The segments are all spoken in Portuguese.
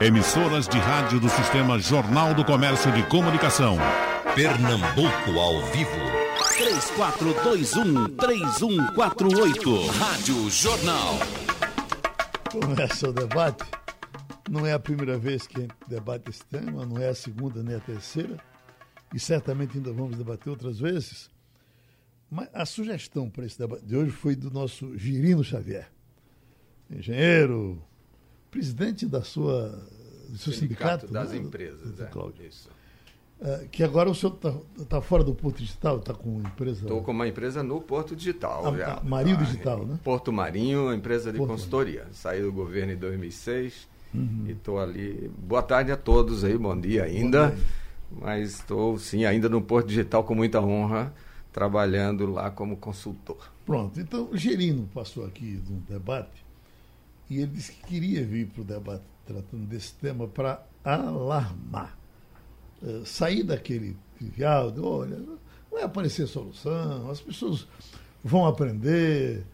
Emissoras de rádio do Sistema Jornal do Comércio de Comunicação. Pernambuco ao vivo. 3421-3148. Rádio Jornal. Começa o debate. Não é a primeira vez que a gente debate esse tema, não é a segunda nem a terceira. E certamente ainda vamos debater outras vezes. Mas a sugestão para esse debate de hoje foi do nosso Girino Xavier, engenheiro, presidente da sua, do seu sindicato, sindicato das né? empresas. Do, é, Cláudio. isso. Uh, que agora o senhor está tá fora do Porto Digital, está com uma empresa. Estou com uma empresa no Porto Digital. A, já. a Marinho ah, Digital, né? Porto Marinho, empresa de Porto consultoria. Marinho. Saí do governo em 2006 uhum. e estou ali. Boa tarde a todos aí, bom dia ainda. Bom dia. Mas estou, sim, ainda no Porto Digital com muita honra, trabalhando lá como consultor. Pronto, então o Gerino passou aqui num debate e ele disse que queria vir para o debate tratando desse tema para alarmar. Uh, sair daquele de, olha, vai aparecer solução, as pessoas vão aprender,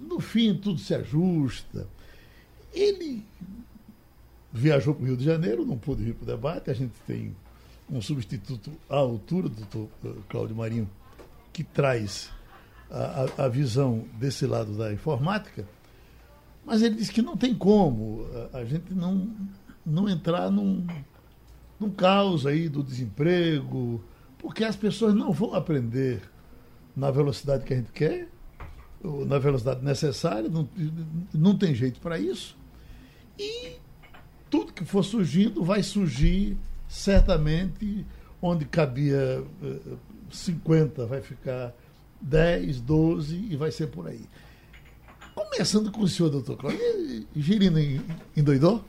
no fim tudo se ajusta. Ele viajou para o Rio de Janeiro, não pôde vir para o debate, a gente tem um substituto à altura do doutor Cláudio Marinho, que traz a, a, a visão desse lado da informática mas ele disse que não tem como a, gente não, não entrar num, num caos aí do desemprego, porque as pessoas não vão aprender na velocidade que a gente quer, ou na velocidade necessária, não, não tem jeito para isso. E tudo que for surgindo vai surgir certamente onde cabia 50 eh, vai ficar 10, 12 e vai ser por aí. Começando com o senhor, doutor Cláudio. Girino endoidou?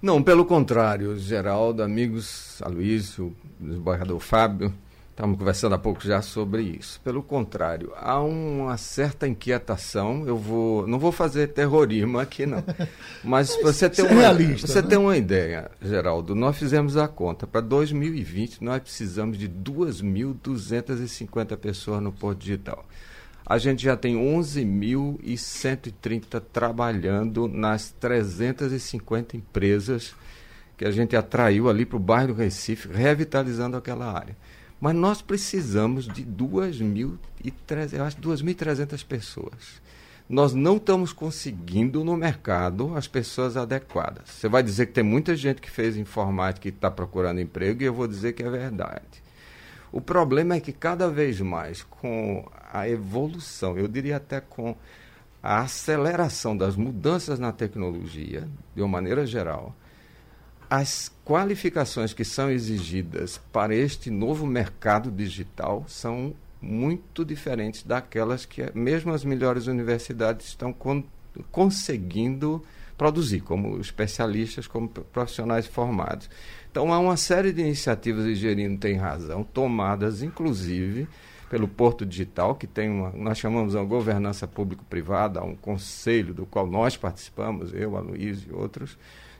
Não, pelo contrário, Geraldo, amigos, Aloysio, desembargador Fábio, estávamos conversando há pouco já sobre isso. Pelo contrário, há uma certa inquietação. Eu vou, não vou fazer terrorismo aqui não, mas, mas você tem uma, realista, você né? tem uma ideia, Geraldo. Nós fizemos a conta para 2020, nós precisamos de 2.250 pessoas no Porto Digital a gente já tem 11.130 trabalhando nas 350 empresas que a gente atraiu ali para o bairro do Recife, revitalizando aquela área. Mas nós precisamos de 2.300 pessoas. Nós não estamos conseguindo no mercado as pessoas adequadas. Você vai dizer que tem muita gente que fez informática e está procurando emprego, e eu vou dizer que é verdade. O problema é que cada vez mais, com a evolução, eu diria até com a aceleração das mudanças na tecnologia, de uma maneira geral, as qualificações que são exigidas para este novo mercado digital são muito diferentes daquelas que mesmo as melhores universidades estão con conseguindo produzir, como especialistas, como profissionais formados. Então há uma série de iniciativas, e Gerino tem razão, tomadas inclusive pelo Porto Digital, que tem uma, nós chamamos uma governança público-privada, um conselho do qual nós participamos, eu, a Luiz e outros,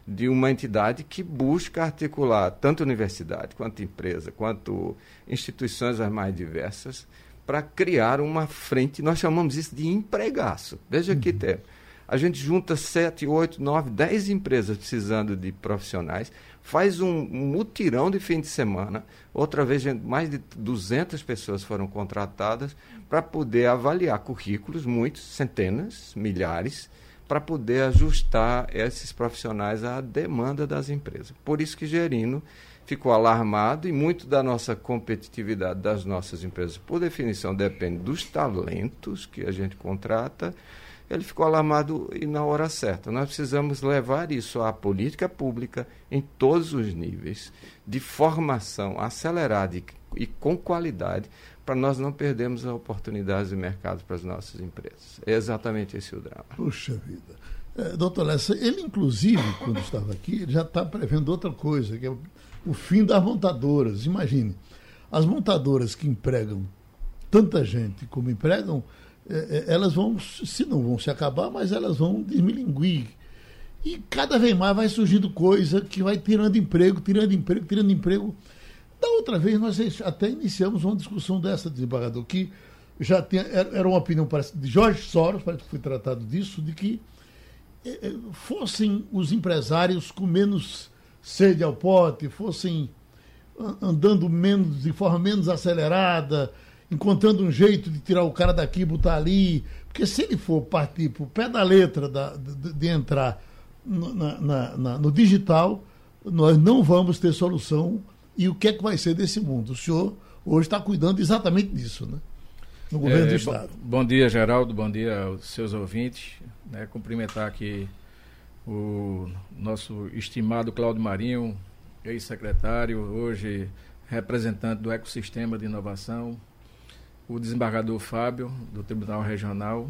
de uma entidade que busca articular tanto universidade, quanto empresa, quanto instituições as mais diversas, para criar uma frente, nós chamamos isso de empregaço. Veja uhum. que termo. A gente junta sete, oito, nove, dez empresas precisando de profissionais faz um, mutirão de fim de semana. Outra vez, mais de 200 pessoas foram contratadas para poder avaliar currículos, muitos, centenas, milhares, para poder ajustar esses profissionais à demanda das empresas. Por isso que Gerino ficou alarmado e muito da nossa competitividade das nossas empresas, por definição, depende dos talentos que a gente contrata ele ficou alarmado e na hora certa. Nós precisamos levar isso à política pública em todos os níveis, de formação acelerada e, com qualidade, para nós não perdermos as oportunidades de mercado para as nossas empresas. É exatamente esse o drama. Puxa vida. É, doutor Lessa, ele inclusive, quando estava aqui, já está prevendo outra coisa, que é o, fim das montadoras. Imagine, as montadoras que empregam tanta gente como empregam elas vão, se não vão se acabar, mas elas vão desmilinguir. E cada vez mais vai surgindo coisa que vai tirando emprego, tirando emprego, tirando emprego. Da outra vez, nós até iniciamos uma discussão dessa, desembargador, que já tinha, era uma opinião parece, de Jorge Soros, parece que foi tratado disso, de que eh, fossem os empresários com menos sede ao pote, fossem andando menos, de forma menos acelerada, encontrando um jeito de tirar o cara daqui e botar ali. Porque se ele for partir para o pé da letra da, de, de, entrar no, na, na, no digital, nós não vamos ter solução. E o que é que vai ser desse mundo? O senhor hoje está cuidando exatamente disso, né? No governo é, do Estado. Bom, bom, dia, Geraldo. Bom dia aos seus ouvintes. Né, cumprimentar aqui o nosso estimado Cláudio Marinho, ex-secretário, hoje representante do ecossistema de inovação, o desembargador Fábio, do Tribunal Regional.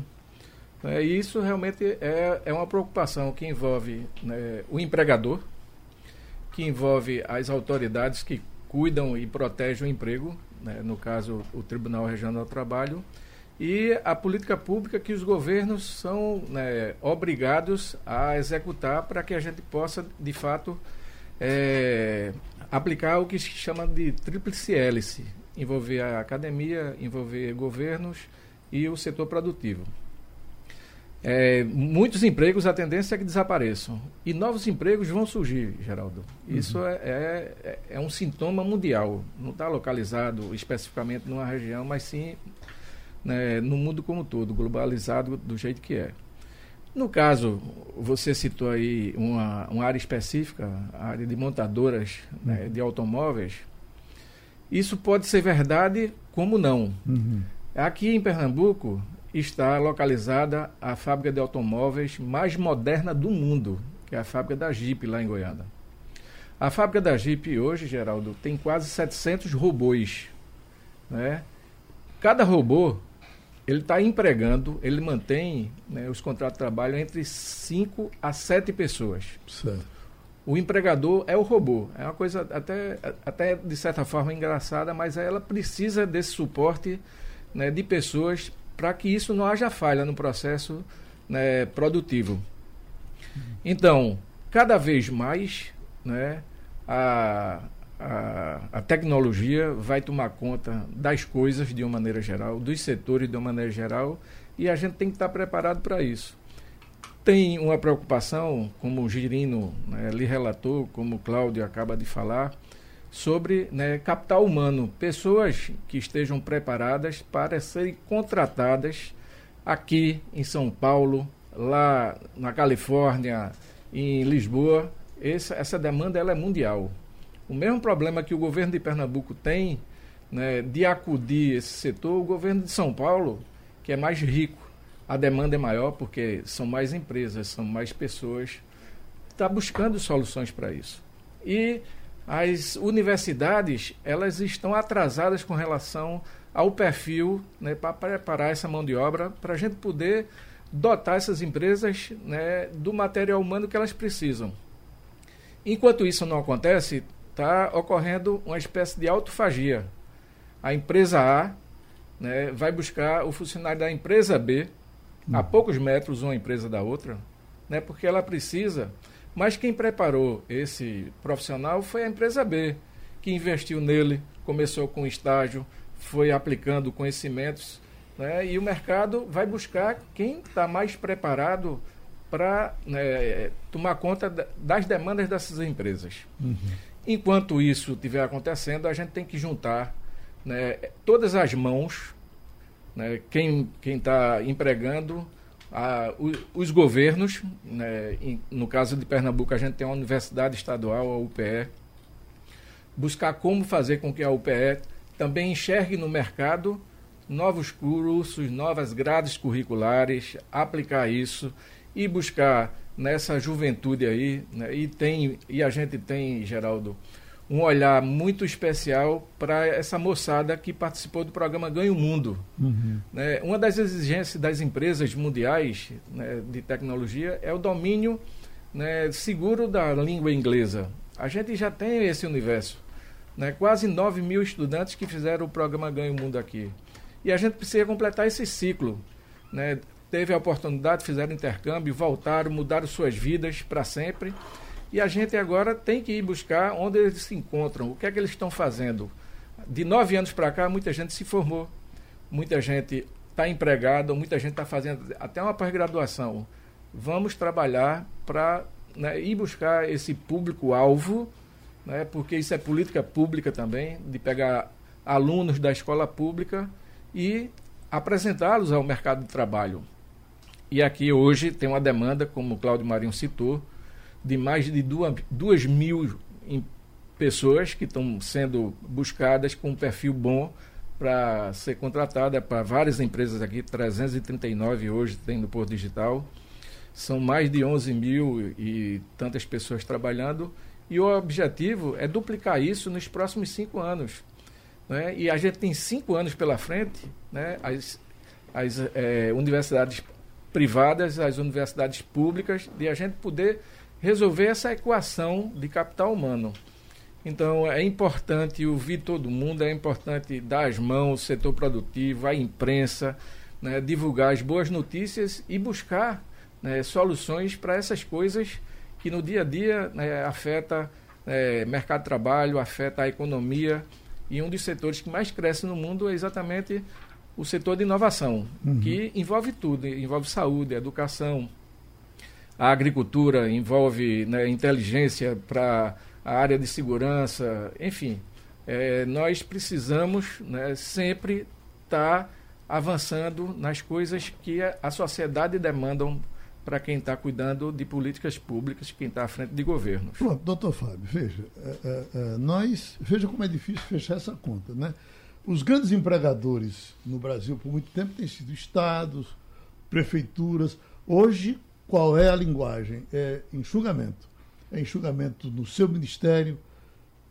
É, e isso realmente é, é uma preocupação que envolve né, o empregador, que envolve as autoridades que cuidam e protegem o emprego, né, no caso o Tribunal Regional do Trabalho, e a política pública que os governos são né, obrigados a executar para que a gente possa, de fato, é, aplicar o que se chama de tríplice hélice, envolver a academia, envolver governos e o setor produtivo. É, muitos empregos, a tendência é que desapareçam. E novos empregos vão surgir, Geraldo. Isso uhum. é, é, é, um sintoma mundial. Não está localizado especificamente numa região, mas sim né, no mundo como todo, globalizado do jeito que é. No caso, você citou aí uma, uma área específica, a área de montadoras né, uhum. de automóveis. Isso pode ser verdade, como não. Uhum. Aqui em Pernambuco está localizada a fábrica de automóveis mais moderna do mundo, que é a fábrica da Jeep, lá em Goiânia. A fábrica da Jeep hoje, Geraldo, tem quase 700 robôs. Né? Cada robô ele está empregando, ele mantém né, os contratos de trabalho entre 5 a 7 pessoas. Certo. O empregador é o robô. É uma coisa até, até de certa forma engraçada, mas ela precisa desse suporte né, de pessoas para que isso não haja falha no processo né, produtivo. Então, cada vez mais né, a, a, a, tecnologia vai tomar conta das coisas de uma maneira geral, dos setores de uma maneira geral, e a gente tem que estar preparado para isso. Tem uma preocupação, como o Girino né, lhe relatou, como o Cláudio acaba de falar, sobre né, capital humano, pessoas que estejam preparadas para serem contratadas aqui em São Paulo, lá na Califórnia, em Lisboa. Essa, essa demanda ela é mundial. O mesmo problema que o governo de Pernambuco tem né, de acudir esse setor, o governo de São Paulo, que é mais rico, a demanda é maior porque são mais empresas, são mais pessoas, está buscando soluções para isso. E as universidades elas estão atrasadas com relação ao perfil né, para preparar essa mão de obra para a gente poder dotar essas empresas né, do material humano que elas precisam. Enquanto isso não acontece, está ocorrendo uma espécie de autofagia. A empresa A né, vai buscar o funcionário da empresa B, a poucos metros uma empresa da outra, né, porque ela precisa. Mas quem preparou esse profissional foi a empresa B, que investiu nele, começou com estágio, foi aplicando conhecimentos, né, e o mercado vai buscar quem está mais preparado para né, tomar conta das demandas dessas empresas. Uhum. Enquanto isso estiver acontecendo, a gente tem que juntar né, todas as mãos, né, quem está empregando, a, o, os governos, né, em, no caso de Pernambuco, a gente tem uma universidade estadual, a UPE, buscar como fazer com que a UPE também enxergue no mercado novos cursos, novas grades curriculares, aplicar isso e buscar nessa juventude aí, né, e tem e a gente tem, Geraldo, um olhar muito especial para essa moçada que participou do programa Ganho Mundo. Uhum. Né, uma das exigências das empresas mundiais né, de tecnologia é o domínio né, seguro da língua inglesa. A gente já tem esse universo. Né, quase 9 mil estudantes que fizeram o programa Ganho Mundo aqui. E a gente precisa completar esse ciclo. Né, teve a oportunidade, fizeram intercâmbio, voltaram, mudaram suas vidas para sempre. E a gente agora tem que ir buscar onde eles se encontram, o que é que eles estão fazendo. De nove anos para cá, muita gente se formou, muita gente está empregada, muita gente está fazendo até uma pós-graduação. vamos trabalhar para né, ir buscar esse público-alvo, né, porque isso é política pública também, de pegar alunos da escola pública e apresentá-los ao mercado de trabalho. E aqui hoje tem uma demanda, como o Cláudio Marinho citou, de mais de duas, duas mil pessoas que estão sendo buscadas com um perfil bom para ser contratada para várias empresas aqui, 339 hoje tem no Porto Digital. São mais de 11 mil e tantas pessoas trabalhando. E o objetivo é duplicar isso nos próximos cinco anos. Né? E a gente tem cinco anos pela frente, né? as, as é, universidades privadas, as universidades públicas, de a gente poder resolver essa equação de capital humano. Então é importante ouvir todo mundo, é importante dar as mãos ao setor produtivo, à imprensa, né, divulgar as boas notícias e buscar né, soluções para essas coisas que no dia a dia né, afeta é, mercado de trabalho, afeta a economia e um dos setores que mais cresce no mundo é exatamente o setor de inovação, uhum. que envolve tudo, envolve saúde, educação, a agricultura, envolve né, inteligência para a área de segurança, enfim. É, nós precisamos né, sempre estar tá avançando nas coisas que a, a sociedade demandam para quem está cuidando de políticas públicas, quem está à frente de governos. Pronto, doutor Fábio, veja, é, é, é, nós, veja como é difícil fechar essa conta, né? Os grandes empregadores no Brasil, por muito tempo, têm sido estados, prefeituras. Hoje, qual é a linguagem? É enxugamento. É enxugamento no seu ministério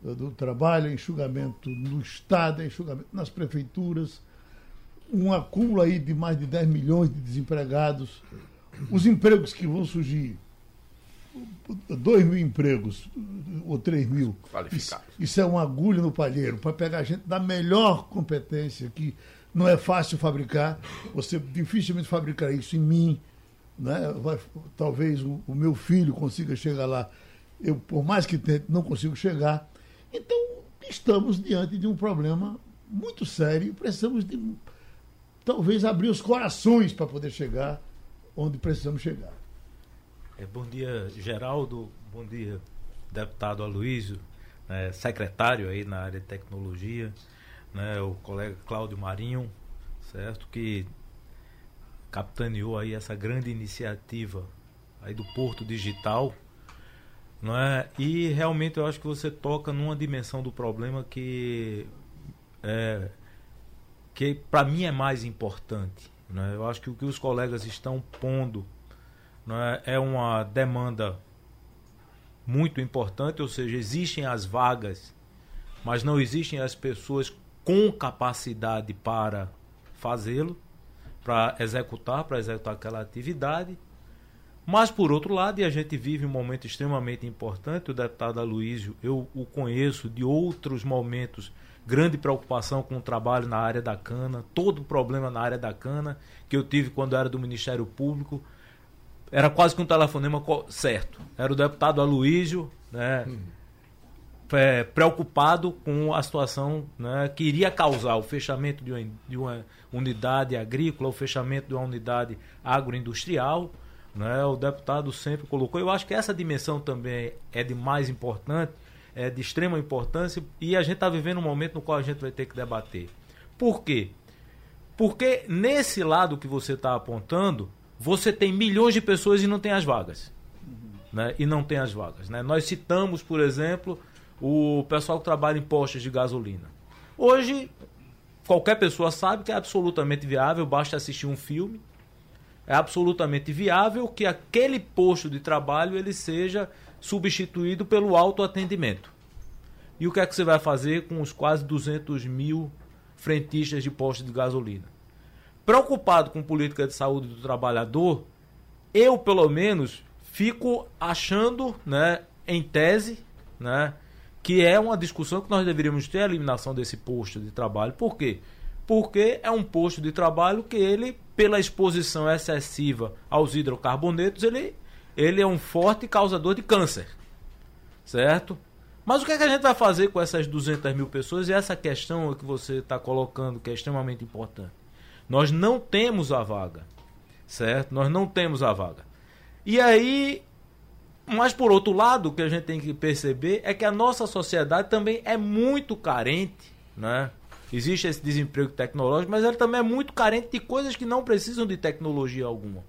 eh, do trabalho, é enxugamento no Estado, é enxugamento nas prefeituras. Um acúmulo aí de mais de 10 milhões de desempregados. Os empregos que vão surgir, 2 mil empregos ou 3 mil. Isso, isso, é uma agulha no palheiro para pegar gente da melhor competência, que não é fácil fabricar. Você dificilmente fabricará isso em mim, né? Vai, talvez o, o, meu filho consiga chegar lá. Eu, por mais que tente, não consigo chegar. Então, estamos diante de um problema muito sério. Precisamos de talvez abrir os corações para poder chegar onde precisamos chegar. É, bom dia, Geraldo. Bom dia, deputado Aloísio, né, secretário aí na área de tecnologia, né, o colega Cláudio Marinho, certo? Que capitaneou aí essa grande iniciativa aí do Porto Digital, não é? E realmente eu acho que você toca numa dimensão do problema que é, que para mim é mais importante, é? Eu acho que o que os colegas estão pondo é? é uma demanda muito importante, ou seja, existem as vagas, mas não existem as pessoas com capacidade para fazê-lo para executar, para executar aquela atividade. Mas, por outro lado, e a gente vive um momento extremamente importante, o deputado Aloysio, eu o conheço de outros momentos, grande preocupação com o trabalho na área da cana, todo o problema na área da cana, que eu tive quando era do Ministério Público, era quase que um telefonema certo. Era o deputado Aloysio, né, hum é, preocupado com a situação né, que iria causar o fechamento de uma, de uma, unidade agrícola, o fechamento de uma unidade agroindustrial. Né, o deputado sempre colocou. Eu acho que essa dimensão também é de mais importante, é de extrema importância, e a gente está vivendo um momento no qual a gente vai ter que debater. Por quê? Porque nesse lado que você está apontando, você tem milhões de pessoas e não tem as vagas. Né? E não tem as vagas. Né? Nós citamos, por exemplo, o pessoal que trabalha em postos de gasolina. Hoje, qualquer pessoa sabe que é absolutamente viável, basta assistir um filme. É absolutamente viável que aquele posto de trabalho ele seja substituído pelo autoatendimento. E o que é que você vai fazer com os quase 200 mil frentistas de postos de gasolina? Preocupado com política de saúde do trabalhador, eu, pelo menos, fico achando, né, em tese, né, que é uma discussão que nós deveríamos ter a eliminação desse posto de trabalho. Por quê? Porque é um posto de trabalho que ele, pela exposição excessiva aos hidrocarbonetos, ele, ele é um forte causador de câncer. Certo? Mas o que, é que a gente vai fazer com essas 200 mil pessoas? E essa questão que você está colocando, que é extremamente importante. Nós não temos a vaga. Certo? Nós não temos a vaga. E aí, mas por outro lado, o que a gente tem que perceber é que a nossa sociedade também é muito carente, né? Existe esse desemprego tecnológico, mas ela também é muito carente de coisas que não precisam de tecnologia alguma.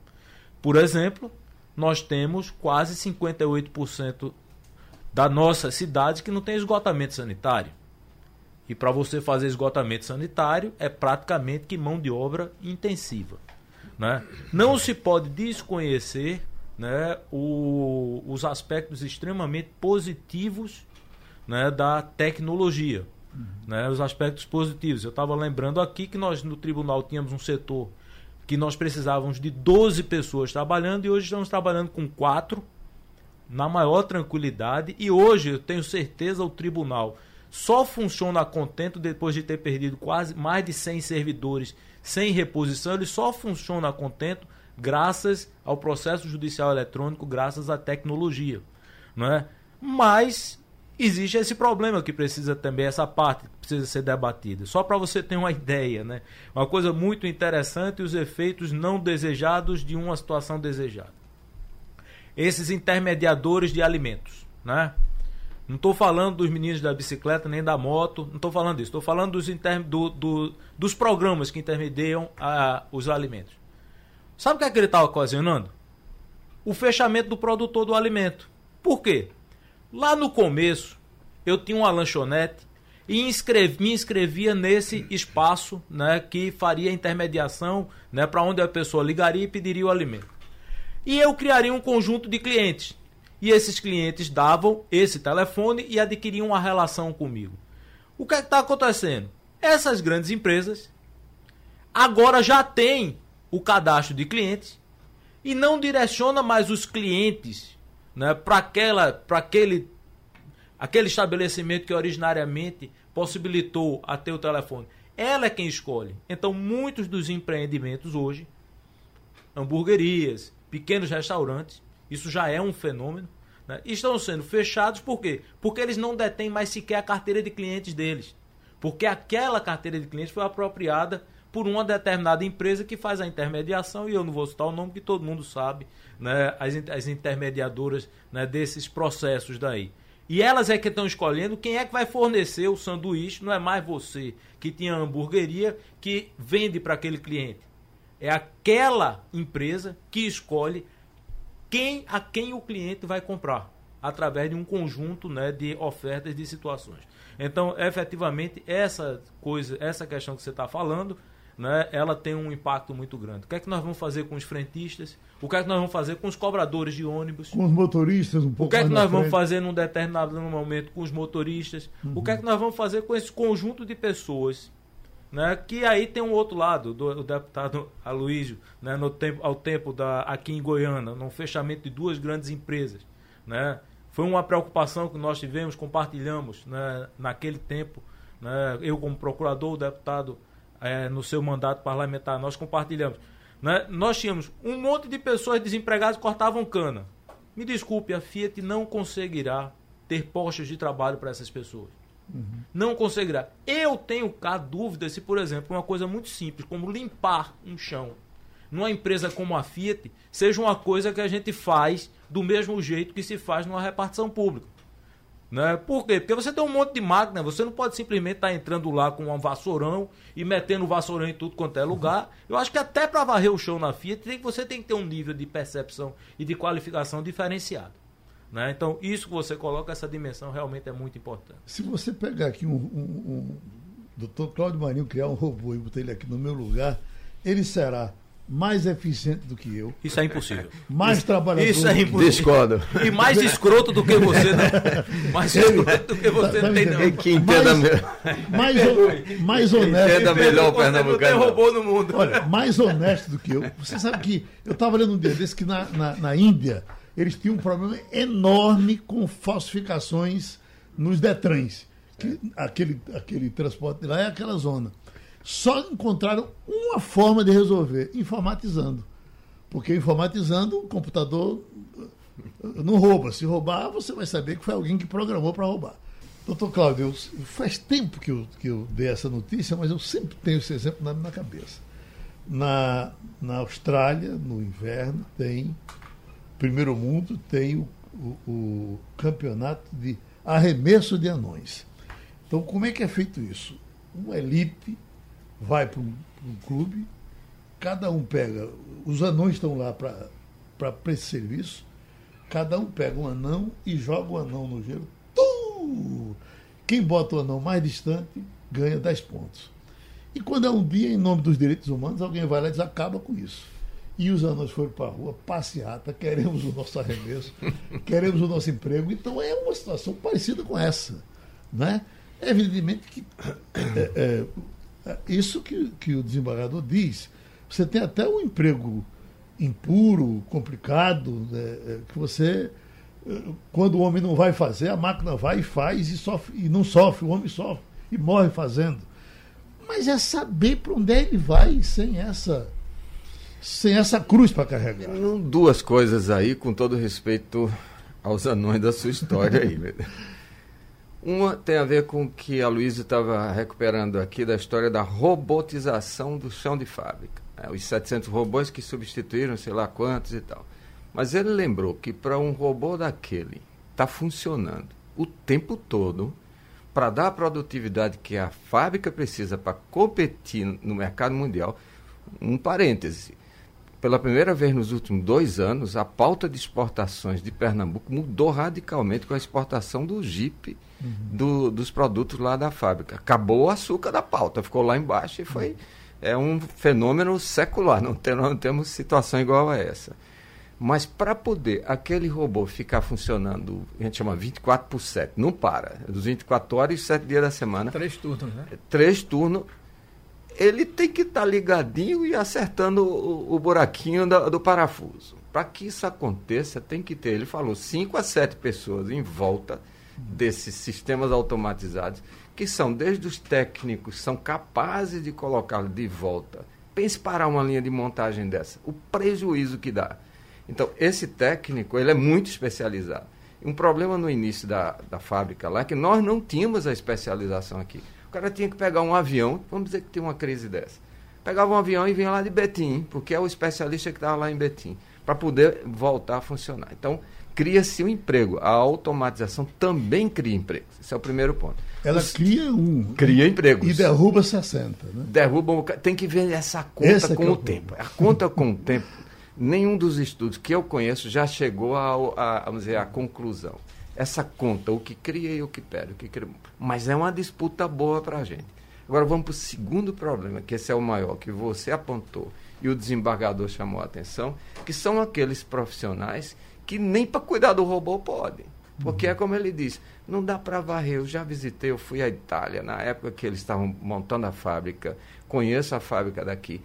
Por exemplo, nós temos quase 58% da nossa cidade que não tem esgotamento sanitário. E para você fazer esgotamento sanitário é praticamente que mão de obra intensiva. Né? Não se pode desconhecer né, o, os aspectos extremamente positivos né, da tecnologia. Uhum. Né, os aspectos positivos. Eu estava lembrando aqui que nós no tribunal tínhamos um setor que nós precisávamos de 12 pessoas trabalhando e hoje estamos trabalhando com quatro na maior tranquilidade. E hoje eu tenho certeza o tribunal só funciona contento depois de ter perdido quase mais de 100 servidores sem reposição. Ele só funciona contento graças ao processo judicial eletrônico, graças à tecnologia. Não é? Mas existe esse problema que precisa também, essa parte precisa ser debatida. Só para você ter uma ideia, né? uma coisa muito interessante, os efeitos não desejados de uma situação desejada. Esses intermediadores de alimentos. Né? Não estou falando dos meninos da bicicleta nem da moto, não estou falando disso. Estou falando dos, inter... do, do, dos programas que intermediam a, os alimentos. Sabe o que, é que ele está ocasionando? O fechamento do produtor do alimento. Por quê? Lá no começo, eu tinha uma lanchonete e inscrevi, me inscrevia nesse espaço né, que faria intermediação né, para onde a pessoa ligaria e pediria o alimento. E eu criaria um conjunto de clientes. E esses clientes davam esse telefone e adquiriam uma relação comigo. O que é está acontecendo? Essas grandes empresas agora já têm o cadastro de clientes e não direciona mais os clientes né, para aquela para aquele aquele estabelecimento que originariamente possibilitou a ter o telefone. Ela é quem escolhe. Então, muitos dos empreendimentos hoje, hamburguerias, pequenos restaurantes, isso já é um fenômeno, né, estão sendo fechados por quê? Porque eles não detêm mais sequer a carteira de clientes deles. Porque aquela carteira de clientes foi apropriada por uma determinada empresa que faz a intermediação, e eu não vou citar o nome que todo mundo sabe, né, as, as intermediadoras né, desses processos daí. E elas é que estão escolhendo quem é que vai fornecer o sanduíche, não é mais você que tinha a hamburgueria que vende para aquele cliente. É aquela empresa que escolhe quem a quem o cliente vai comprar através de um conjunto né, de ofertas de situações. Então, efetivamente, essa coisa, essa questão que você está falando, né, ela tem um impacto muito grande. O que é que nós vamos fazer com os frentistas? O que é que nós vamos fazer com os cobradores de ônibus? Com os motoristas um pouco O que é que nós vamos fazer num determinado momento com os motoristas? Uhum. O que é que nós vamos fazer com esse conjunto de pessoas? Né, que aí tem um outro lado do, do deputado Aloysio, né, no tempo, ao tempo da, aqui em Goiânia, no fechamento de duas grandes empresas. Né, foi uma preocupação que nós tivemos, compartilhamos né, naquele tempo. Né, eu, como procurador, o deputado é, no seu mandato parlamentar, nós compartilhamos. Né? Nós tínhamos um monte de pessoas desempregadas que cortavam cana. Me desculpe, a Fiat não conseguirá ter postos de trabalho para essas pessoas. Uhum. Não conseguirá. Eu tenho cá dúvidas se, por exemplo, uma coisa muito simples, como limpar um chão, numa empresa como a Fiat, seja uma coisa que a gente faz do mesmo jeito que se faz numa repartição pública. Né? Por quê? Porque você tem um monte de máquina, você não pode simplesmente estar tá entrando lá com um vassourão e metendo vassourão em tudo quanto é lugar. Eu acho que até para varrer o chão na Fiat, você tem que ter um nível de percepção e de qualificação diferenciado. Né? Então, isso que você coloca, essa dimensão realmente é muito importante. Se você pegar aqui um, um, um doutor Cláudio Marinho, criar um robô e botar ele aqui no meu lugar, ele será mais eficiente do que eu. Isso é impossível. Mais isso, trabalhador. Isso é impossível. Discordo. E mais escroto do que você, né? Mais escroto do que você tá, tá tem, não. Que entenda mais, mais, mais honesto. Entenda melhor o Pernambucano. robô no mundo. Olha, mais honesto do que eu. Você sabe que eu estava lendo um dia desse que na, na, na Índia eles tinham um problema enorme com falsificações nos Detrans. Que, aquele, aquele transporte de lá é aquela zona só encontraram uma forma de resolver, informatizando. Porque informatizando, o computador uh, não rouba. Se roubar, você vai saber que foi alguém que programou para roubar. Doutor Cláudio, faz tempo que eu, que eu dei essa notícia, mas eu sempre tenho esse exemplo na minha cabeça. Na, na Austrália, no inverno, tem primeiro mundo tem o, o, o campeonato de arremesso de anões. Então, como é que é feito isso? Uma elite vai para um, clube, cada um pega, os anões estão lá para esse serviço, cada um pega um anão e joga o anão no gelo. Tum! Quem bota o anão mais distante ganha 10 pontos. E quando é um dia, em nome dos direitos humanos, alguém vai lá e diz, acaba com isso. E os anões foram para a rua, passeata, queremos o nosso arremesso, queremos o nosso emprego. Então é uma situação parecida com essa. Né? Evidentemente que é, é, é, isso que, que o desembargador diz. Você tem até um emprego impuro, complicado, né, é, que você, é, quando o homem não vai fazer, a máquina vai e faz e, sofre, e não sofre, o homem sofre e morre fazendo. Mas é saber para onde ele vai sem essa sem essa cruz para carregar. Duas coisas aí, com todo respeito aos anões da sua história aí. Uma tem a ver com o que a Luísa estava recuperando aqui da história da robotização do chão de fábrica. Né? Os 700 robôs que substituíram sei lá quantos e tal. Mas ele lembrou que para um robô daquele estar tá funcionando o tempo todo, para dar a produtividade que a fábrica precisa para competir no mercado mundial, um parêntese, pela primeira vez nos últimos dois anos, a pauta de exportações de Pernambuco mudou radicalmente com a exportação do Jeep, uhum. do, dos produtos lá da fábrica. Acabou o açúcar da pauta, ficou lá embaixo e foi. Uhum. É um fenômeno secular, não, tem, não temos situação igual a essa. Mas para poder aquele robô ficar funcionando, a gente chama 24 por 7, não para, dos 24 horas e 7 dias da semana. Três turnos, né? Três turnos ele tem que estar tá ligadinho e acertando o, o buraquinho da, do parafuso. Para que isso aconteça, tem que ter, ele falou, 5 a 7 pessoas em volta desses sistemas automatizados, que são desde os técnicos, são capazes de colocá-lo de volta. Pense parar uma linha de montagem dessa, o prejuízo que dá. Então, esse técnico, ele é muito especializado. Um problema no início da, da fábrica lá é que nós não tínhamos a especialização aqui cara tinha que pegar um avião, vamos dizer que tem uma crise dessa. Pegava um avião e vinha lá de Betim, porque é o especialista que estava lá em Betim, para poder voltar a funcionar. Então, cria-se um emprego. A automatização também cria empregos. Esse é o primeiro ponto. Ela Os, cria um. Cria empregos. E derruba 60. Né? Derruba. Tem que ver essa conta Esse é com é o tempo. A conta com o tempo. Nenhum dos estudos que eu conheço já chegou a, a, vamos dizer, à conclusão essa conta, o que cria e o que perde. O que cria. Mas é uma disputa boa para a gente. Agora vamos para o segundo problema, que esse é o maior, que você apontou e o desembargador chamou a atenção, que são aqueles profissionais que nem para cuidar do robô podem. Porque é como ele diz, não dá para varrer. Eu já visitei, eu fui à Itália, na época que eles estavam montando a fábrica, conheço a fábrica daqui.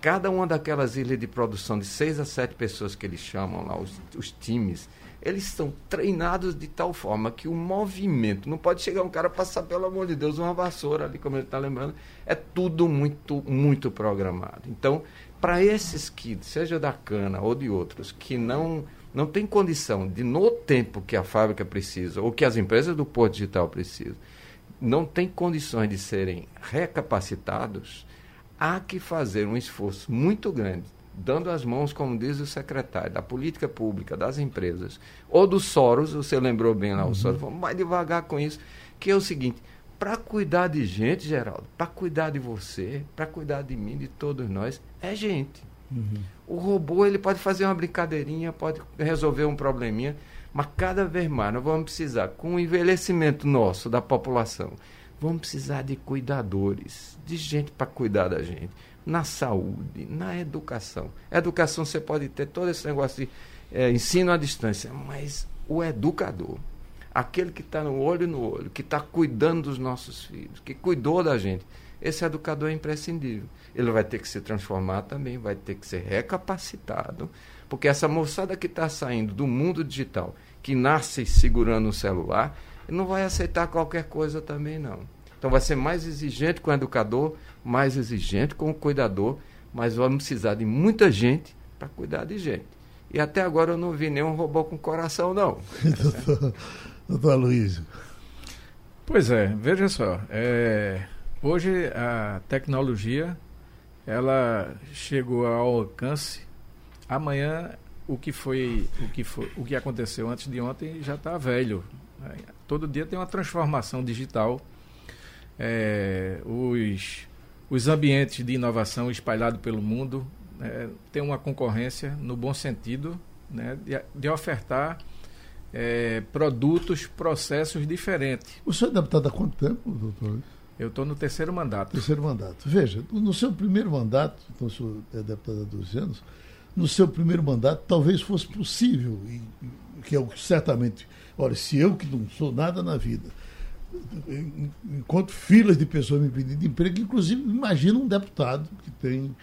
Cada uma daquelas ilhas de produção de seis a sete pessoas que eles chamam lá, os, os times, eles são treinados de tal forma que o movimento, não pode chegar um cara passar, pelo amor de Deus, uma vassoura ali, como ele está lembrando, é tudo muito, muito programado. Então, para esses que, seja da cana ou de outros, que não, não tem condição de, no tempo que a fábrica precisa, ou que as empresas do Porto Digital precisam, não tem condições de serem recapacitados, há que fazer um esforço muito grande dando as mãos, como diz o secretário, da política pública, das empresas, ou do Soros, você lembrou bem lá, uhum. o Soros, vamos mais devagar com isso, que é o seguinte, para cuidar de gente, Geraldo, para cuidar de você, para cuidar de mim, de todos nós, é gente. Uhum. O robô ele pode fazer uma brincadeirinha, pode resolver um probleminha, mas cada vez mais nós vamos precisar, com o envelhecimento nosso, da população, vamos precisar de cuidadores, de gente para cuidar da gente na saúde, na educação. Educação você pode ter todo esse negócio de é, ensino à distância, mas o educador, aquele que está no olho no olho, que está cuidando dos nossos filhos, que cuidou da gente, esse educador é imprescindível. Ele vai ter que se transformar também, vai ter que ser recapacitado, porque essa moçada que está saindo do mundo digital, que nasce segurando o celular, não vai aceitar qualquer coisa também não. Então vai ser mais exigente com o educador, mais exigente com o cuidador, mas vamos precisar de muita gente para cuidar de gente. E até agora eu não vi nenhum robô com coração, não. doutor, Aloysio. Pois é, veja só. É, hoje a tecnologia ela chegou ao alcance. Amanhã o que foi, o que foi, o que aconteceu antes de ontem já está velho. Né? Todo dia tem uma transformação digital. É, os, os ambientes de inovação espalhados pelo mundo é, têm uma concorrência no bom sentido né, de, de ofertar é, produtos, processos diferentes. O senhor é deputado há quanto tempo, doutor? Eu estou no terceiro mandato. Terceiro mandato. Veja, no seu primeiro mandato, então o senhor é deputado há 12 anos, no seu primeiro mandato talvez fosse possível, e, que é o que certamente, olha, se eu que não sou nada na vida, enquanto filas de pessoas me pedindo emprego, inclusive imagina um deputado que tem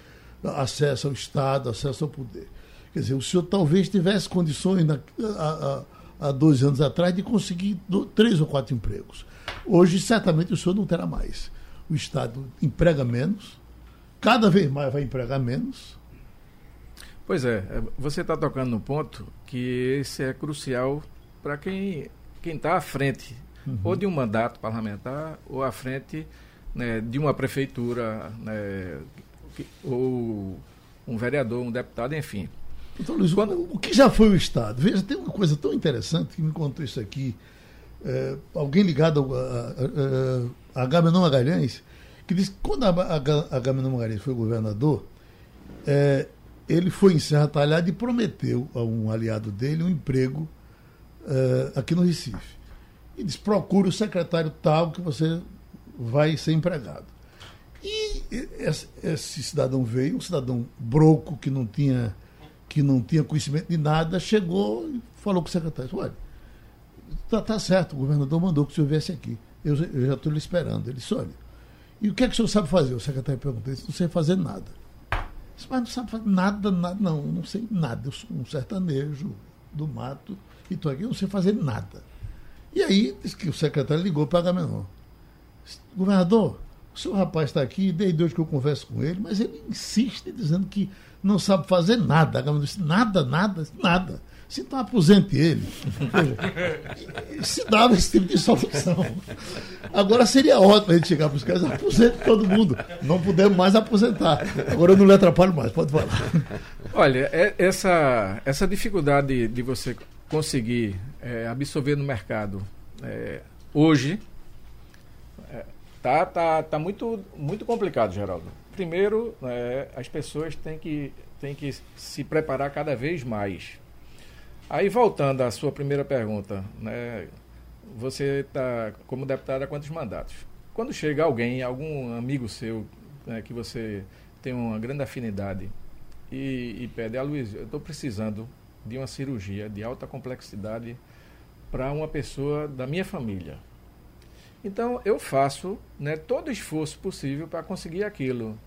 acesso ao Estado, acesso ao poder. Quer dizer, o senhor talvez tivesse condições na, há, há 12 anos atrás de conseguir do, três ou quatro empregos. Hoje, certamente, o senhor não terá mais. O Estado emprega menos, cada vez mais vai empregar menos, Pois é, é, você está tocando no ponto que esse é crucial para quem está à frente, uhum. ou de um mandato parlamentar, ou à frente né, de uma prefeitura, né, ou um vereador, um deputado, enfim. Então, Luiz, o que já foi o Estado? Veja, tem uma coisa tão interessante que me contou isso aqui. É, alguém ligado a, a, a, a Magalhães, que disse que quando a Agamenon Magalhães foi governador, é, ele foi em Serra Talhada e prometeu a um aliado dele um emprego uh, aqui no Recife. E disse: procure o secretário tal que você vai ser empregado. E esse, esse cidadão veio, um cidadão broco que não tinha que não tinha conhecimento de nada, chegou e falou com o secretário: olha, tá, tá certo, o governador mandou que o senhor viesse aqui. Eu, eu já estou lhe esperando. Ele disse: olha, e o que é que o senhor sabe fazer? O secretário perguntou: disse, não sei fazer nada. Mas não sabe fazer nada, nada, não, não sei nada. Eu sou um sertanejo do mato e estou aqui, não sei fazer nada. E aí, disse que o secretário ligou para Agamenon. Governador, o seu rapaz está aqui, desde hoje que eu converso com ele, mas ele insiste dizendo que não sabe fazer nada. Disse, nada, nada, nada. Se então aposente ele. se dava esse tipo de solução. Agora seria ótimo a gente chegar para os caras, aposente todo mundo. Não podemos mais aposentar. Agora eu não lhe atrapalho mais, pode falar. Olha, é, essa, essa dificuldade de você conseguir é, absorver no mercado é, hoje tá, tá, tá muito, muito complicado, Geraldo. Primeiro, é, as pessoas têm que, têm que se preparar cada vez mais Aí, voltando à sua primeira pergunta, né, você está como deputado há quantos mandatos? Quando chega alguém, algum amigo seu, né, que você tem uma grande afinidade e, e pede, ah, Luiz, eu estou precisando de uma cirurgia de alta complexidade para uma pessoa da minha família. Então, eu faço né, todo o esforço possível para conseguir aquilo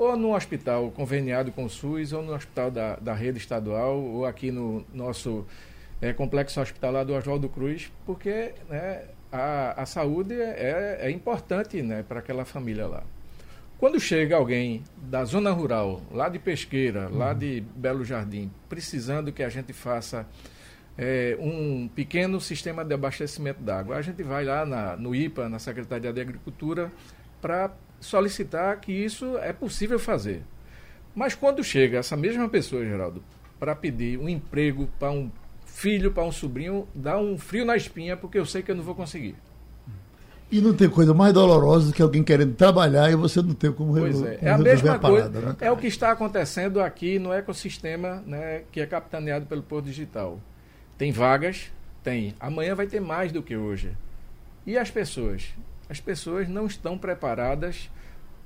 ou no hospital conveniado com o SUS, ou no hospital da, da rede estadual, ou aqui no nosso é, complexo hospitalar do Oswaldo Cruz, porque né, a, a saúde é, é importante né, para aquela família lá. Quando chega alguém da zona rural, lá de Pesqueira, uhum. lá de Belo Jardim, precisando que a gente faça é, um pequeno sistema de abastecimento d'água, a gente vai lá na, no IPA, na Secretaria de Agricultura, para solicitar que isso é possível fazer. Mas quando chega essa mesma pessoa, Geraldo, para pedir um emprego para um filho, para um sobrinho, dá um frio na espinha, porque eu sei que eu não vou conseguir. E não tem coisa mais dolorosa do que alguém querendo trabalhar e você não tem como, pois é. é a mesma a coisa. né? É o que está acontecendo aqui no ecossistema né, que é capitaneado pelo Porto Digital. Tem vagas? Tem. Amanhã vai ter mais do que hoje. E as pessoas? as pessoas não estão preparadas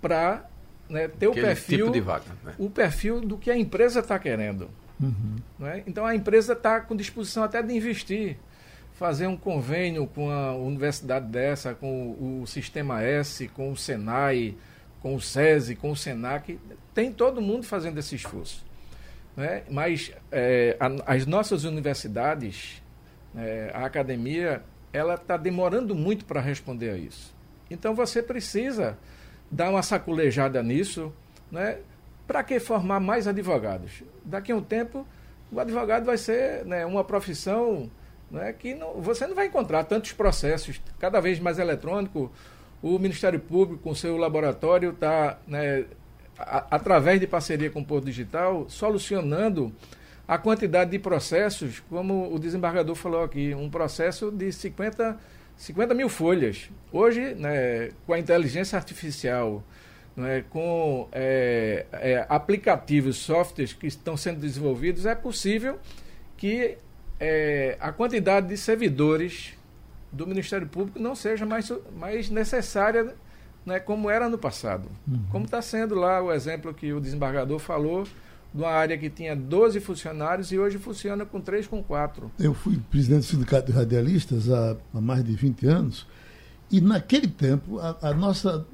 para né, ter Aquele o perfil tipo de vaga, né? o perfil do que a empresa está querendo. Uhum. Né? Então a empresa está com disposição até de investir, fazer um convênio com a universidade dessa, com o Sistema S, com o Senai, com o SESI, com o SENAC. Tem todo mundo fazendo esse esforço. Né? Mas é, a, as nossas universidades, é, a academia, ela está demorando muito para responder a isso. Então você precisa dar uma saculejada nisso, né? Para que formar mais advogados? Daqui a um tempo, o advogado vai ser né, uma profissão né, que não, você não vai encontrar tantos processos, cada vez mais eletrônico. O Ministério Público, com seu laboratório, está, né, através de parceria com o Porto Digital, solucionando a quantidade de processos, como o desembargador falou aqui, um processo de 50, 50 mil folhas. Hoje, né, com a inteligência artificial, né, com é, é, aplicativos, softwares que estão sendo desenvolvidos, é possível que é, a quantidade de servidores do Ministério Público não seja mais, mais necessária né, como era no passado. Uhum. Como está sendo lá o exemplo que o desembargador falou, de uma área que tinha 12 funcionários e hoje funciona com 3, com 4. Eu fui presidente do Sindicato de Radialistas há, há mais de 20 anos e naquele tempo a, a nossa,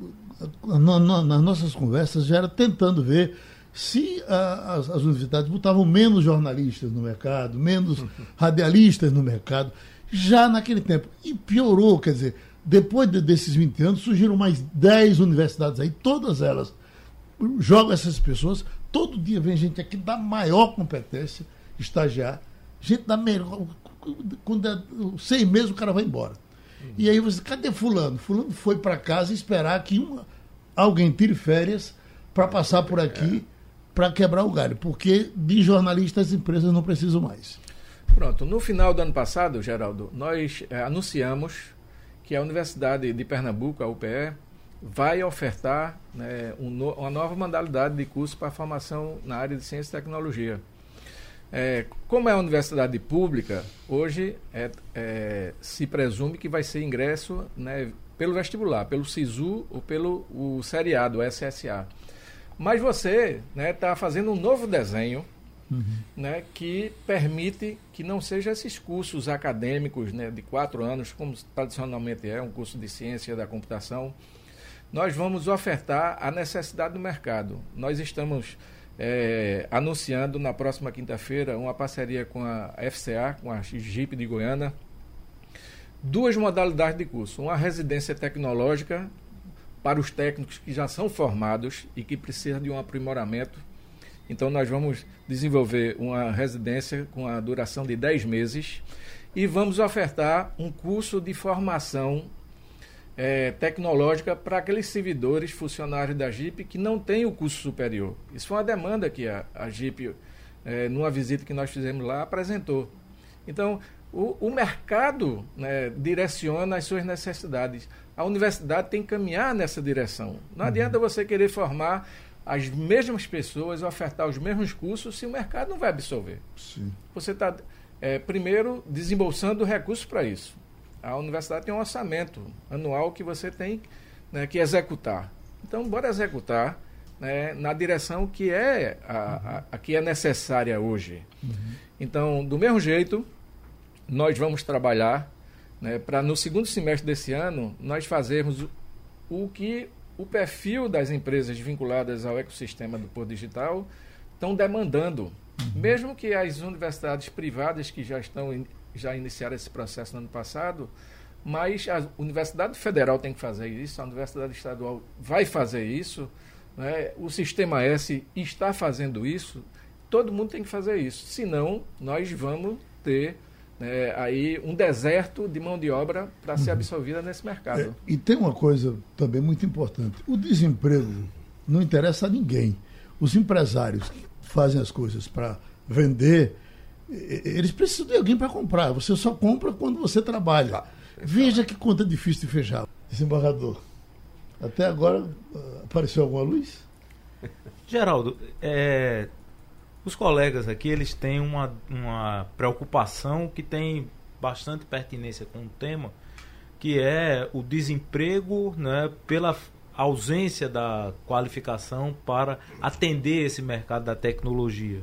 a, a, nas nossas conversas já era tentando ver se as, as, universidades botavam menos jornalistas no mercado, menos radialistas no mercado, já naquele tempo. E piorou, quer dizer, depois de, desses 20 anos, surgiram mais 10 universidades aí, todas elas jogam essas pessoas. Todo dia vem gente aqui da maior competência, estagiar, gente da melhor. Quando é seis meses o cara vai embora. Uhum. E aí você, cadê Fulano? Fulano foi para casa esperar que uma, alguém tire férias para passar por aqui para quebrar o galho, porque de jornalistas as empresas não precisam mais. Pronto, no final do ano passado, Geraldo, nós é, anunciamos que a Universidade de Pernambuco, a UPE, vai ofertar né, um no, uma nova modalidade de curso para formação na área de ciência e tecnologia. É, como é uma universidade pública, hoje é, é, se presume que vai ser ingresso né, pelo vestibular, pelo SISU ou pelo o seriado, SSA. Mas você está né, tá fazendo um novo desenho uhum. né, que permite que não sejam esses cursos acadêmicos né, de quatro anos, como tradicionalmente é, um curso de ciência da computação. Nós vamos ofertar a necessidade do mercado. Nós estamos é, anunciando na próxima quinta-feira uma parceria com a FCA, com a JIP de Goiânia, duas modalidades de curso. Uma residência tecnológica para os técnicos que já são formados e que precisam de um aprimoramento então, nós vamos desenvolver uma residência com a duração de 10 meses e vamos ofertar um curso de formação é, tecnológica para aqueles servidores, funcionários da JIP que não têm o curso superior. Isso foi uma demanda que a, a JIP, é, numa visita que nós fizemos lá, apresentou. Então, o, o mercado né, direciona as suas necessidades. A universidade tem que caminhar nessa direção. Não uhum. adianta você querer formar as mesmas pessoas, ofertar os mesmos cursos, se o mercado não vai absorver. Sim. Você está, é, primeiro, desembolsando recursos para isso. A universidade tem um orçamento anual que você tem né, que executar. Então, bora executar né, na direção que é a, a, a, que é necessária hoje. Uhum. Então, do mesmo jeito, nós vamos trabalhar né, para no segundo semestre desse ano nós fazermos o, o que o perfil das empresas vinculadas ao ecossistema do Porto Digital estão demandando. Uhum. Mesmo que as universidades privadas que já estão já iniciaram esse processo no ano passado, mas a Universidade Federal tem que fazer isso, a Universidade Estadual vai fazer isso, né? o Sistema S está fazendo isso, todo mundo tem que fazer isso. Senão, nós vamos ter é, aí um deserto de mão de obra para ser absorvida nesse mercado. É, e tem uma coisa também muito importante: o desemprego não interessa a ninguém. Os empresários que fazem as coisas para vender, eles precisam de alguém para comprar. Você só compra quando você trabalha. Ah, Veja que conta difícil de fechar. Desembargador, até agora ah, apareceu alguma luz? Geraldo, é, os colegas aqui, eles têm uma, uma preocupação que tem bastante pertinência com o tema, que é o desemprego né, pela ausência da qualificação para atender esse mercado da tecnologia.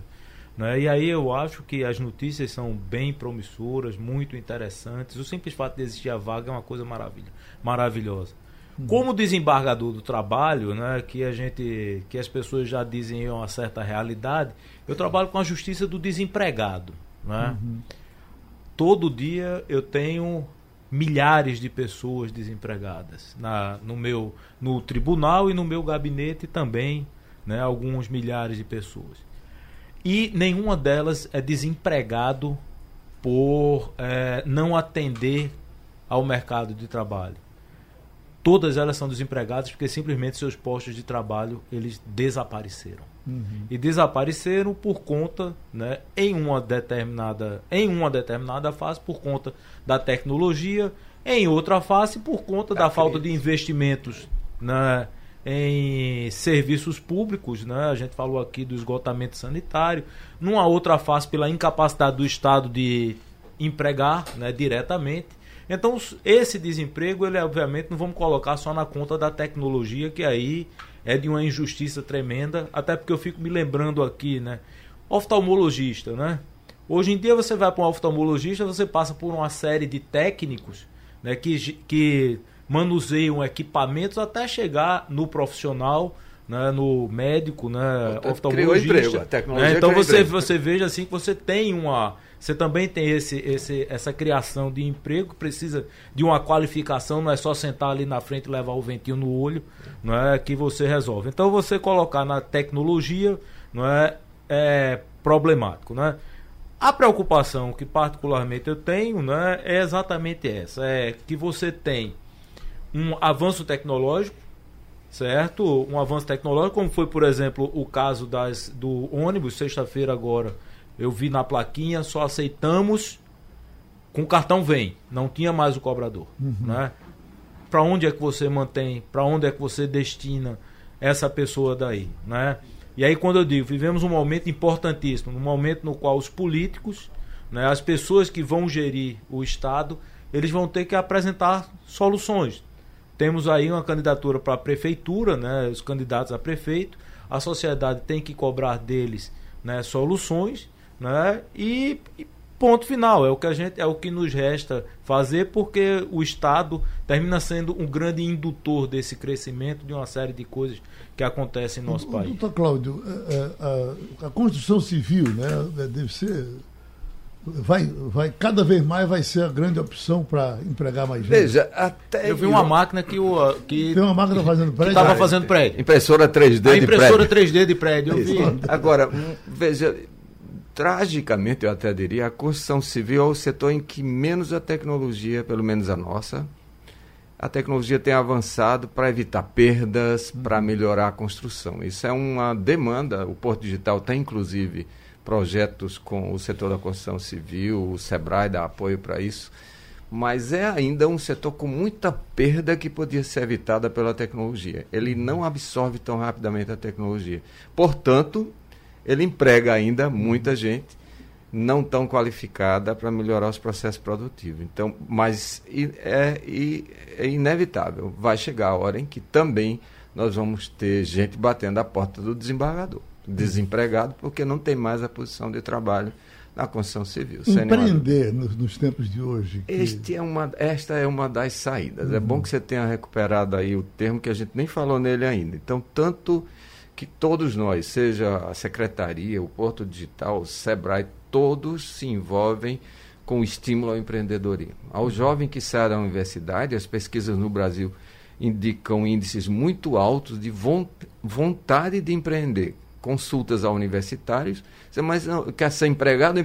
Né? E aí eu acho que as notícias são bem promissoras, muito interessantes. O simples fato de existir a vaga é uma coisa maravilha, maravilhosa. Como desembargador do trabalho, né, que a gente, que as pessoas já dizem é uma certa realidade, eu trabalho com a justiça do desempregado, né? Uhum. Todo dia eu tenho milhares de pessoas desempregadas na, no meu no tribunal e no meu gabinete também, né, alguns milhares de pessoas. E nenhuma delas é desempregado por é, não atender ao mercado de trabalho todas elas são desempregadas porque simplesmente seus postos de trabalho eles desapareceram. Uhum. E desapareceram por conta, né, em uma determinada, em uma determinada fase por conta da tecnologia, em outra fase por conta da, da falta de investimentos, né, em serviços públicos, né? A gente falou aqui do esgotamento sanitário, numa outra face pela incapacidade do Estado de empregar, né, diretamente. Então, esse desemprego, ele obviamente não vamos colocar só na conta da tecnologia, que aí é de uma injustiça tremenda, até porque eu fico me lembrando aqui, né? Oftalmologista, né? Hoje em dia você vai para um oftalmologista, você passa por uma série de técnicos, né, que que manuseiam equipamentos até chegar no profissional, né, no médico, né, oftalmologista. Emprego, a tecnologia né? Então você, você veja assim que você tem uma. Você também tem esse, esse, essa criação de emprego, precisa de uma qualificação, não é só sentar ali na frente e levar o ventinho no olho, não é que você resolve. Então você colocar na tecnologia não é, é problemático, né? A preocupação que particularmente eu tenho, né, é exatamente essa, é que você tem um avanço tecnológico, certo? Um avanço tecnológico, como foi, por exemplo, o caso das, do ônibus, sexta-feira agora, eu vi na plaquinha, só aceitamos com cartão vem, não tinha mais o cobrador, uhum. né? Para onde é que você mantém, para onde é que você destina essa pessoa daí, né? E aí quando eu digo, vivemos um momento importantíssimo, um momento no qual os políticos, né, as pessoas que vão gerir o Estado, eles vão ter que apresentar soluções, temos aí uma candidatura para a prefeitura, né, os candidatos a prefeito. A sociedade tem que cobrar deles né, soluções, né, e, e ponto final é o que a gente é o que nos resta fazer porque o estado termina sendo um grande indutor desse crescimento de uma série de coisas que acontecem no nosso país. Doutor Cláudio, a, é, é, a, a construção civil, né, deve ser vai, vai cada vez mais vai ser a grande opção para empregar mais gente. Veja, até eu vi uma máquina que o que tem uma máquina fazendo prédio. Estava fazendo prédio. Impressora 3D a impressora de prédio. 3D de prédio. Eu vi. Agora, hum, veja, tragicamente eu até diria, a construção civil é o setor em que menos a tecnologia, pelo menos a nossa, a tecnologia tem avançado para evitar perdas, para melhorar a construção. Isso é uma demanda. O Porto Digital tem inclusive projetos com o setor da construção civil, o SEBRAE dá apoio para isso, mas é ainda um setor com muita perda que podia ser evitada pela tecnologia. Ele não absorve tão rapidamente a tecnologia. Portanto, ele emprega ainda muita gente não tão qualificada para melhorar os processos produtivos. Então, mas é, é inevitável. Vai chegar a hora em que também nós vamos ter gente batendo a porta do desembargador desempregado porque não tem mais a posição de trabalho na construção civil. Empreender nos, nos, tempos de hoje. Que... Este é uma, esta é uma das saídas. Uhum. É bom que você tenha recuperado aí o termo que a gente nem falou nele ainda. Então, tanto que todos nós, seja a Secretaria, o Porto Digital, o SEBRAE, todos se envolvem com o estímulo ao empreendedorismo. Ao uhum. jovem que sai da universidade, as pesquisas no Brasil indicam índices muito altos de vontade de empreender consultas a universitários, mas não, quer ser empregado,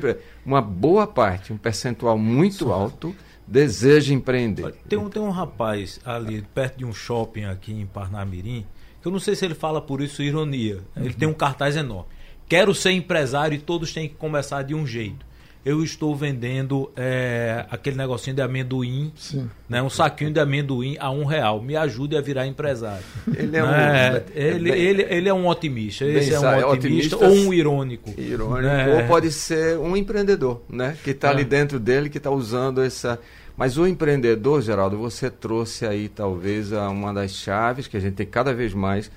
uma boa parte, um percentual muito alto, deseja empreender. Tem um, tem um rapaz ali perto de um shopping aqui em Parnamirim, eu não sei se ele fala por isso ironia. Ele uhum. tem um cartaz enorme. Quero ser empresário e todos têm que começar de um jeito eu estou vendendo é, aquele negocinho de amendoim, Sim. né, um saquinho de amendoim a um real. Me ajude a virar empresário. Ele é um, é, ele, bem, ele, ele é um otimista. Esse é um otimista, ou um irônico. Irônico. Né? Ou pode ser um empreendedor, né? Que está é. ali dentro dele, que está usando essa. Mas o empreendedor, Geraldo, você trouxe aí talvez uma das chaves que a gente tem cada vez mais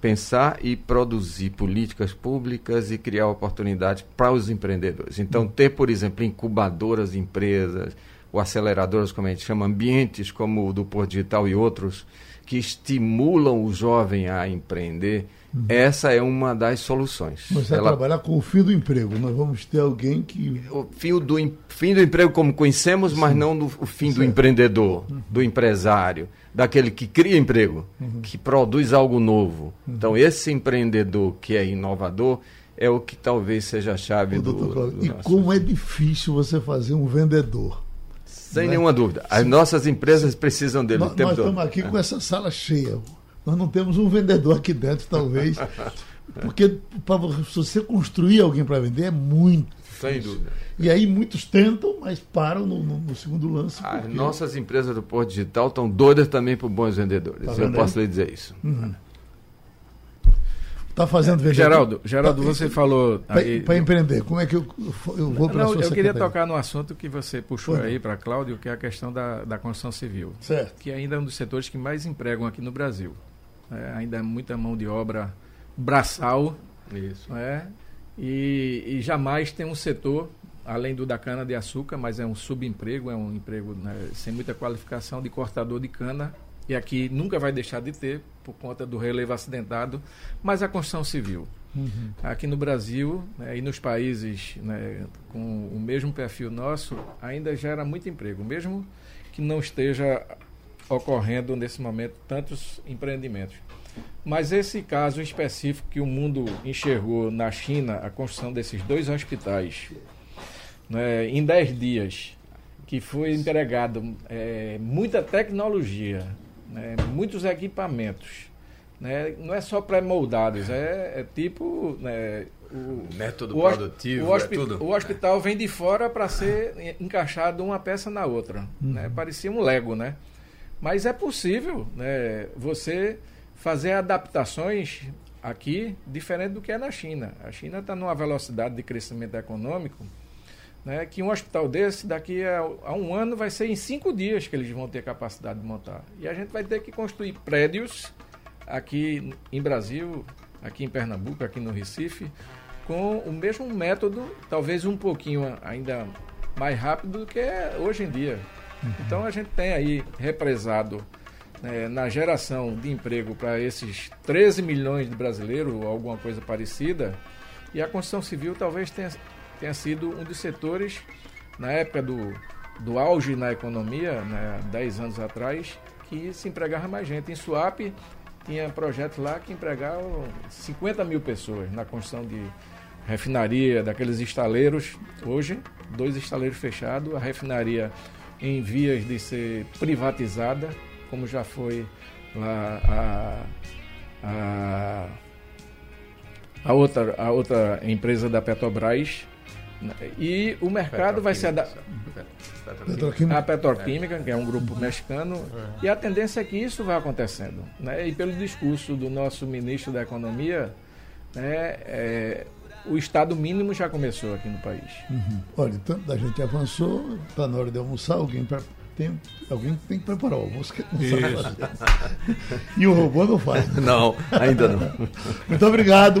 pensar e produzir políticas públicas e criar oportunidades para os empreendedores. Então, ter, por exemplo, incubadoras de empresas, ou aceleradoras, como a gente chama, ambientes como o do Porto Digital e outros, que estimulam o jovem a empreender, uhum. essa é uma das soluções. Mas vai Ela... trabalhar com o fim do emprego. Nós vamos ter alguém que. O fim do, fim do emprego, como conhecemos, Sim. mas não do, o fim do empreendedor, uhum. do empresário daquele que cria emprego, uhum. que produz algo novo. Uhum. Então, esse empreendedor que é inovador é o que talvez seja a chave do, do, do E como é difícil você fazer um vendedor. Sem né? nenhuma dúvida. As nossas empresas precisam dele nós, o tempo nós estamos aqui com essa sala cheia. Nós não temos um vendedor aqui dentro, talvez. Porque para você construir alguém para vender é muito. Sem dúvida. E aí muitos tentam, mas param no, no, no segundo lance. As porque... nossas empresas do Porto Digital estão doidas também por bons vendedores. Tá Eu posso lhe dizer isso. Tá fazendo vender. Geraldo, Geraldo, você falou. Para empreender, como é que eu, eu vou para a sua eu queria secretaria? tocar no assunto que você puxou não. aí para Cláudio, que é a questão da, da construção civil, Certo. que ainda é um dos setores que mais empregam aqui no Brasil. É, ainda é muita mão de obra braçal, Isso. né? E, e jamais tem um setor, além do da cana-de-açúcar, mas é um subemprego, é um emprego né, sem muita qualificação de cortador de cana, e aqui nunca vai deixar de ter, por conta do relevo acidentado, mas a construção civil. Aqui no Brasil né, e nos países né, com o mesmo perfil nosso, ainda gera muito emprego, mesmo que não esteja ocorrendo nesse momento tantos empreendimentos. Mas esse caso específico que o mundo enxergou na China, a construção desses dois hospitais, né, em 10 dias, que foi empregado é, muita tecnologia, né, muitos equipamentos, né, não é só pré-moldados, é, é tipo né, o, Método o produtivo, o, hospi- é tudo. o hospital vem de fora para ser en- encaixado uma peça na outra. Né? Parecia um Lego, né? Mas é possível né, você fazer adaptações aqui diferente do que é na China. A China está numa velocidade de crescimento econômico né, que um hospital desse, daqui a, a um ano, vai ser em cinco dias que eles vão ter capacidade de montar. E a gente vai ter que construir prédios aqui em Brasil, aqui em Pernambuco, aqui no Recife, com o mesmo método, talvez um pouquinho ainda mais rápido do que é hoje em dia. Então a gente tem aí represado né, na geração de emprego para esses 13 milhões de brasileiros, ou alguma coisa parecida, e a construção civil talvez tenha, tenha sido um dos setores, na época do, do auge na economia, né, 10 anos atrás, que se empregava mais gente. Em Suape, tinha projetos lá que empregavam 50 mil pessoas na construção de refinaria, daqueles estaleiros. Hoje, dois estaleiros fechados, a refinaria em vias de ser privatizada, como já foi lá a, a, a, outra, a outra empresa da Petrobras. Né? E o mercado vai se adaptar. Petroquímica. A Petroquímica, que é um grupo mexicano, e a tendência é que isso vai acontecendo. Né? E pelo discurso do nosso ministro da Economia, né, é, o Estado mínimo já começou aqui no país. Olha, tanto a gente avançou, está na hora de almoçar, alguém, pra- tem, alguém tem que preparar o almoço que não sabe fazer. E o robô não faz. Não, ainda não. Muito obrigado.